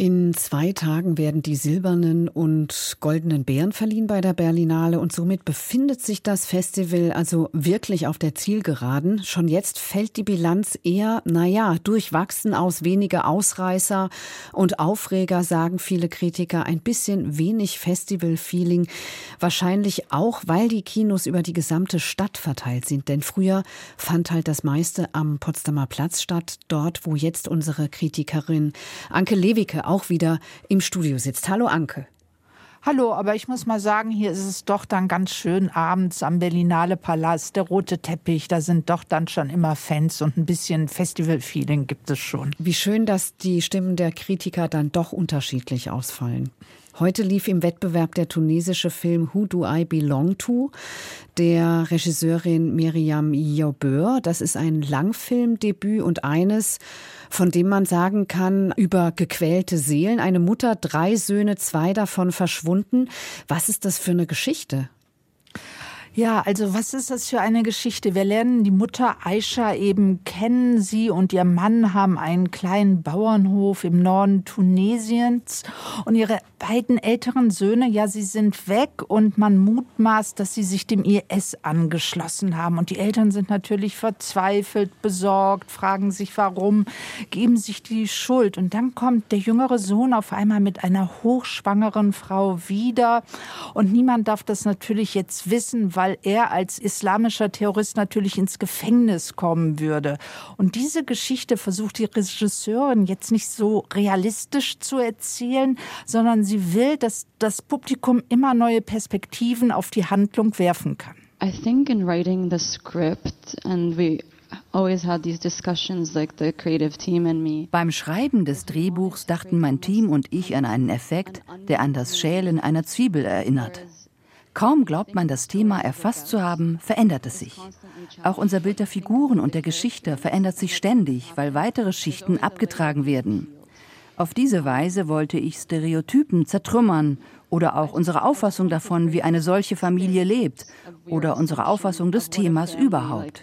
in zwei Tagen werden die silbernen und goldenen Bären verliehen bei der Berlinale und somit befindet sich das Festival also wirklich auf der Zielgeraden. Schon jetzt fällt die Bilanz eher, naja, durchwachsen aus wenige Ausreißer und Aufreger, sagen viele Kritiker, ein bisschen wenig Festival-Feeling. Wahrscheinlich auch, weil die Kinos über die gesamte Stadt verteilt sind. Denn früher fand halt das meiste am Potsdamer Platz statt, dort, wo jetzt unsere Kritikerin Anke Lewicke auch wieder im Studio sitzt. Hallo Anke. Hallo, aber ich muss mal sagen, hier ist es doch dann ganz schön abends am Berlinale Palast, der rote Teppich, da sind doch dann schon immer Fans und ein bisschen Festival-Feeling gibt es schon. Wie schön, dass die Stimmen der Kritiker dann doch unterschiedlich ausfallen. Heute lief im Wettbewerb der tunesische Film Who Do I Belong To der Regisseurin Miriam Jobeur. Das ist ein Langfilmdebüt und eines, von dem man sagen kann, über gequälte Seelen. Eine Mutter, drei Söhne, zwei davon verschwunden. Was ist das für eine Geschichte? Ja, also was ist das für eine Geschichte? Wir lernen die Mutter Aisha eben kennen. Sie und ihr Mann haben einen kleinen Bauernhof im Norden Tunesiens und ihre beiden älteren Söhne, ja, sie sind weg und man mutmaßt, dass sie sich dem IS angeschlossen haben. Und die Eltern sind natürlich verzweifelt, besorgt, fragen sich warum, geben sich die Schuld. Und dann kommt der jüngere Sohn auf einmal mit einer hochschwangeren Frau wieder und niemand darf das natürlich jetzt wissen, weil er als islamischer Terrorist natürlich ins Gefängnis kommen würde. Und diese Geschichte versucht die Regisseurin jetzt nicht so realistisch zu erzählen, sondern sie will, dass das Publikum immer neue Perspektiven auf die Handlung werfen kann. I think in writing the script and we beim Schreiben des Drehbuchs dachten mein Team und ich an einen Effekt, der an das Schälen einer Zwiebel erinnert. Kaum glaubt man, das Thema erfasst zu haben, verändert es sich. Auch unser Bild der Figuren und der Geschichte verändert sich ständig, weil weitere Schichten abgetragen werden. Auf diese Weise wollte ich Stereotypen zertrümmern oder auch unsere Auffassung davon, wie eine solche Familie lebt oder unsere Auffassung des Themas überhaupt.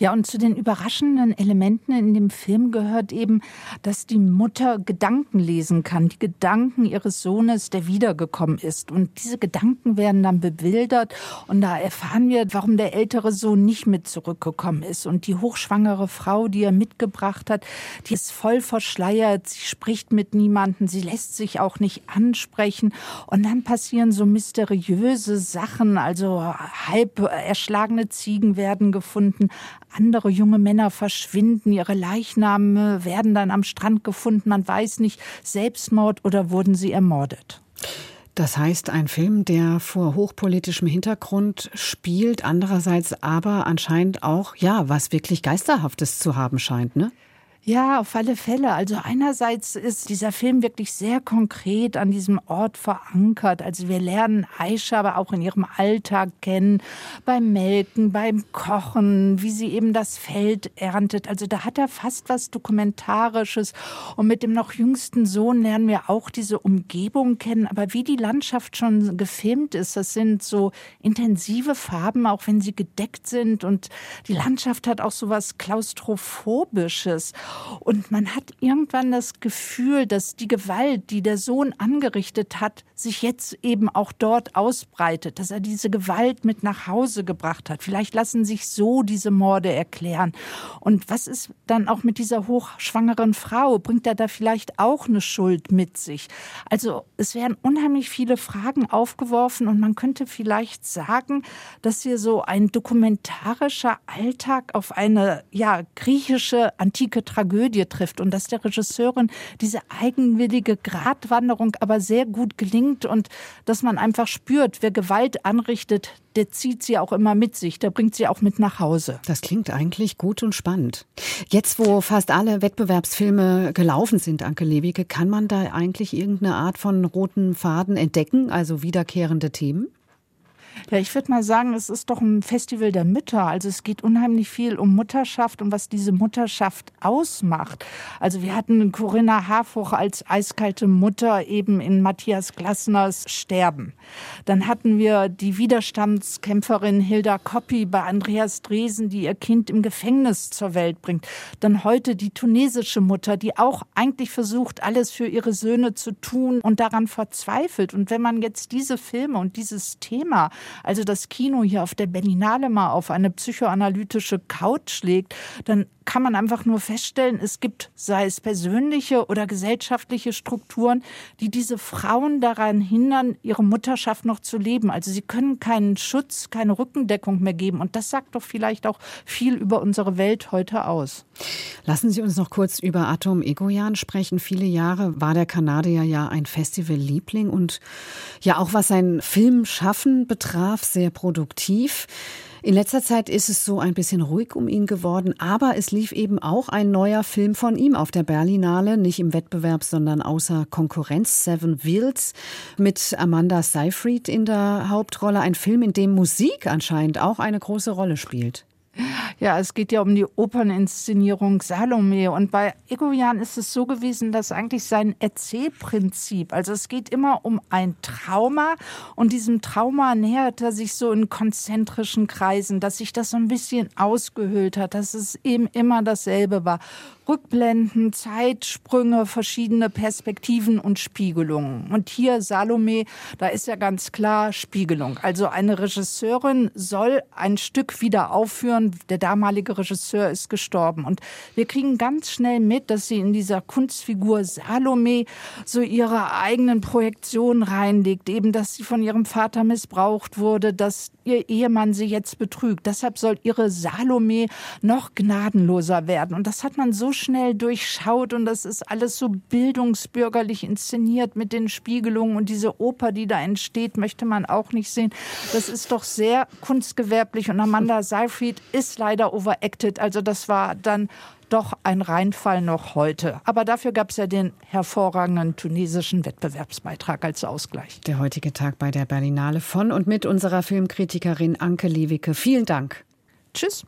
Ja, und zu den überraschenden Elementen in dem Film gehört eben, dass die Mutter Gedanken lesen kann, die Gedanken ihres Sohnes, der wiedergekommen ist. Und diese Gedanken werden dann bebildert und da erfahren wir, warum der ältere Sohn nicht mit zurückgekommen ist. Und die hochschwangere Frau, die er mitgebracht hat, die ist voll verschleiert, sie spricht mit niemandem, sie lässt sich auch nicht ansprechen. Und dann passieren so mysteriöse Sachen, also halb erschlagene Ziegen werden gefunden, andere junge Männer verschwinden, ihre Leichname werden dann am Strand gefunden. Man weiß nicht, Selbstmord oder wurden sie ermordet. Das heißt, ein Film, der vor hochpolitischem Hintergrund spielt, andererseits aber anscheinend auch, ja, was wirklich Geisterhaftes zu haben scheint, ne? Ja, auf alle Fälle. Also einerseits ist dieser Film wirklich sehr konkret an diesem Ort verankert. Also wir lernen Aisha aber auch in ihrem Alltag kennen, beim Melken, beim Kochen, wie sie eben das Feld erntet. Also da hat er fast was Dokumentarisches. Und mit dem noch jüngsten Sohn lernen wir auch diese Umgebung kennen. Aber wie die Landschaft schon gefilmt ist, das sind so intensive Farben, auch wenn sie gedeckt sind. Und die Landschaft hat auch so was Klaustrophobisches. Und man hat irgendwann das Gefühl, dass die Gewalt, die der Sohn angerichtet hat, sich jetzt eben auch dort ausbreitet, dass er diese Gewalt mit nach Hause gebracht hat. Vielleicht lassen sich so diese Morde erklären. Und was ist dann auch mit dieser hochschwangeren Frau? Bringt er da vielleicht auch eine Schuld mit sich? Also es werden unheimlich viele Fragen aufgeworfen und man könnte vielleicht sagen, dass hier so ein dokumentarischer Alltag auf eine ja griechische antike Tradition Tragödie trifft und dass der Regisseurin diese eigenwillige Gratwanderung aber sehr gut gelingt und dass man einfach spürt, wer Gewalt anrichtet, der zieht sie auch immer mit sich, der bringt sie auch mit nach Hause. Das klingt eigentlich gut und spannend. Jetzt, wo fast alle Wettbewerbsfilme gelaufen sind, Anke Lewicke, kann man da eigentlich irgendeine Art von roten Faden entdecken, also wiederkehrende Themen? Ja, ich würde mal sagen, es ist doch ein Festival der Mütter. Also es geht unheimlich viel um Mutterschaft und was diese Mutterschaft ausmacht. Also wir hatten Corinna Harfuch als eiskalte Mutter eben in Matthias Glassners Sterben. Dann hatten wir die Widerstandskämpferin Hilda Koppi bei Andreas Dresen, die ihr Kind im Gefängnis zur Welt bringt. Dann heute die tunesische Mutter, die auch eigentlich versucht, alles für ihre Söhne zu tun und daran verzweifelt. Und wenn man jetzt diese Filme und dieses Thema also das Kino hier auf der Berlinale mal auf eine psychoanalytische Couch legt, dann kann man einfach nur feststellen, es gibt, sei es persönliche oder gesellschaftliche Strukturen, die diese Frauen daran hindern, ihre Mutterschaft noch zu leben. Also sie können keinen Schutz, keine Rückendeckung mehr geben. Und das sagt doch vielleicht auch viel über unsere Welt heute aus. Lassen Sie uns noch kurz über Atom Egoyan sprechen. Viele Jahre war der Kanadier ja ein Festivalliebling und ja auch was sein Filmschaffen betraf, sehr produktiv. In letzter Zeit ist es so ein bisschen ruhig um ihn geworden, aber es lief eben auch ein neuer Film von ihm auf der Berlinale, nicht im Wettbewerb, sondern außer Konkurrenz, Seven Wheels, mit Amanda Seyfried in der Hauptrolle. Ein Film, in dem Musik anscheinend auch eine große Rolle spielt. Ja, es geht ja um die Operninszenierung Salome. Und bei Egoyan ist es so gewesen, dass eigentlich sein Erzählprinzip, also es geht immer um ein Trauma und diesem Trauma nähert er sich so in konzentrischen Kreisen, dass sich das so ein bisschen ausgehöhlt hat, dass es eben immer dasselbe war. Rückblenden, Zeitsprünge, verschiedene Perspektiven und Spiegelungen. Und hier Salome, da ist ja ganz klar Spiegelung. Also eine Regisseurin soll ein Stück wieder aufführen. Der damalige Regisseur ist gestorben. Und wir kriegen ganz schnell mit, dass sie in dieser Kunstfigur Salome so ihre eigenen Projektionen reinlegt. Eben, dass sie von ihrem Vater missbraucht wurde, dass ihr Ehemann sie jetzt betrügt. Deshalb soll ihre Salome noch gnadenloser werden. Und das hat man so schnell durchschaut und das ist alles so bildungsbürgerlich inszeniert mit den Spiegelungen und diese Oper, die da entsteht, möchte man auch nicht sehen. Das ist doch sehr kunstgewerblich und Amanda Seyfried ist leider overacted. Also das war dann doch ein Reinfall noch heute. Aber dafür gab es ja den hervorragenden tunesischen Wettbewerbsbeitrag als Ausgleich. Der heutige Tag bei der Berlinale von und mit unserer Filmkritikerin Anke Lewicke. Vielen Dank. Tschüss.